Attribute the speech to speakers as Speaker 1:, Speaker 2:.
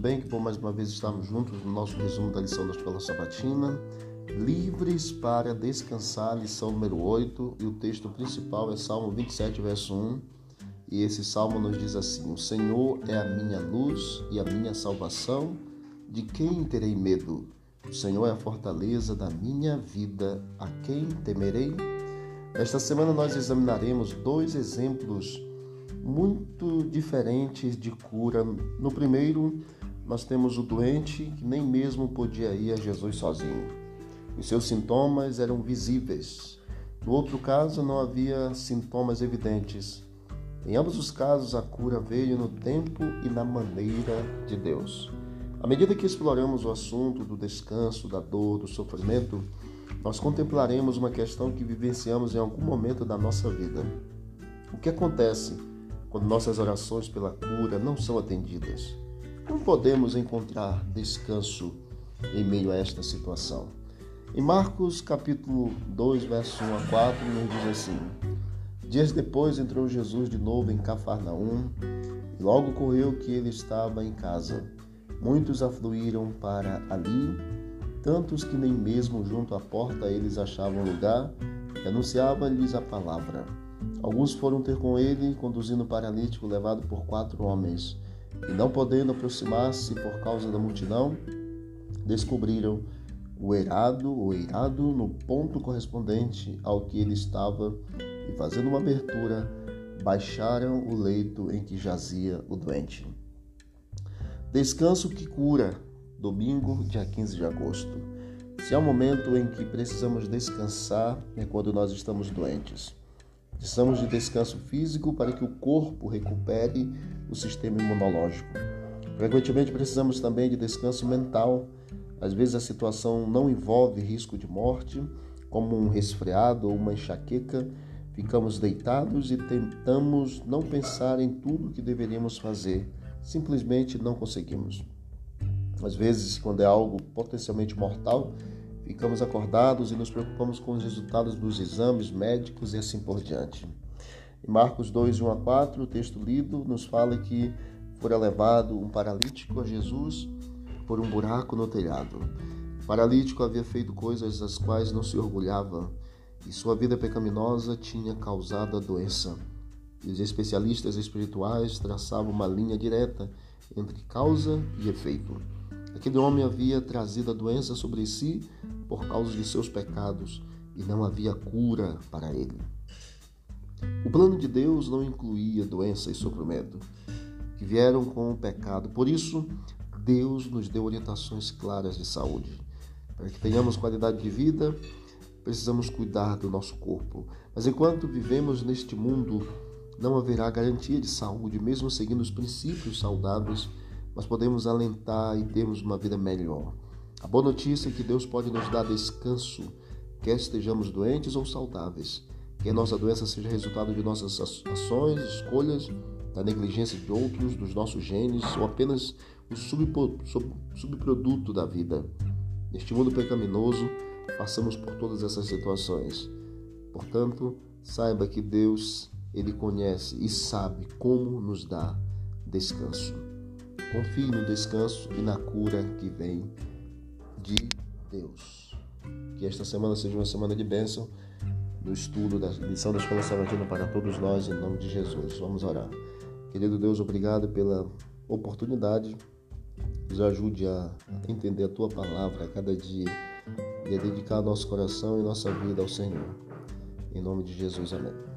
Speaker 1: bem? Que bom mais uma vez estarmos juntos no nosso resumo da lição da Escola Sabatina. Livres para descansar, lição número 8, e o texto principal é Salmo 27, verso 1. E esse salmo nos diz assim: O Senhor é a minha luz e a minha salvação, de quem terei medo? O Senhor é a fortaleza da minha vida, a quem temerei? Esta semana nós examinaremos dois exemplos muito diferentes de cura. No primeiro, nós temos o doente que nem mesmo podia ir a Jesus sozinho. Os seus sintomas eram visíveis. No outro caso, não havia sintomas evidentes. Em ambos os casos, a cura veio no tempo e na maneira de Deus. À medida que exploramos o assunto do descanso, da dor, do sofrimento, nós contemplaremos uma questão que vivenciamos em algum momento da nossa vida. O que acontece quando nossas orações pela cura não são atendidas? Como podemos encontrar descanso em meio a esta situação? Em Marcos capítulo 2, verso 1 a 4, nos diz assim: Dias depois entrou Jesus de novo em Cafarnaum, e logo correu que ele estava em casa. Muitos afluíram para ali, tantos que nem mesmo junto à porta eles achavam lugar, e anunciava-lhes a palavra. Alguns foram ter com ele, conduzindo o paralítico levado por quatro homens, e não podendo aproximar-se por causa da multidão, descobriram o eirado, o eirado no ponto correspondente ao que ele estava, e fazendo uma abertura, baixaram o leito em que jazia o doente. Descanso que cura, domingo, dia 15 de agosto. Se há um momento em que precisamos descansar, é quando nós estamos doentes. Precisamos de descanso físico para que o corpo recupere o sistema imunológico. Frequentemente precisamos também de descanso mental. Às vezes a situação não envolve risco de morte, como um resfriado ou uma enxaqueca. Ficamos deitados e tentamos não pensar em tudo que deveríamos fazer. Simplesmente não conseguimos. Às vezes, quando é algo potencialmente mortal, ficamos acordados e nos preocupamos com os resultados dos exames médicos e assim por diante. Em Marcos 2, 1 a 4, o texto lido nos fala que fora levado um paralítico a Jesus por um buraco no telhado. O paralítico havia feito coisas das quais não se orgulhava e sua vida pecaminosa tinha causado a doença. E os especialistas espirituais traçavam uma linha direta entre causa e efeito. Aquele homem havia trazido a doença sobre si por causa de seus pecados e não havia cura para ele. O plano de Deus não incluía doença e sofrimento, que vieram com o pecado. Por isso, Deus nos deu orientações claras de saúde. Para que tenhamos qualidade de vida, precisamos cuidar do nosso corpo. Mas enquanto vivemos neste mundo, não haverá garantia de saúde, mesmo seguindo os princípios saudáveis, nós podemos alentar e termos uma vida melhor. A boa notícia é que Deus pode nos dar descanso, quer estejamos doentes ou saudáveis, que nossa doença seja resultado de nossas ações, escolhas, da negligência de outros, dos nossos genes ou apenas o subproduto da vida. Neste mundo pecaminoso, passamos por todas essas situações. Portanto, saiba que Deus, Ele conhece e sabe como nos dar descanso. Confie no descanso e na cura que vem de Deus. Que esta semana seja uma semana de bênção no estudo da lição da Escola Sabatina para todos nós, em nome de Jesus. Vamos orar. Querido Deus, obrigado pela oportunidade. Nos ajude a entender a Tua palavra a cada dia e a dedicar nosso coração e nossa vida ao Senhor. Em nome de Jesus, amém.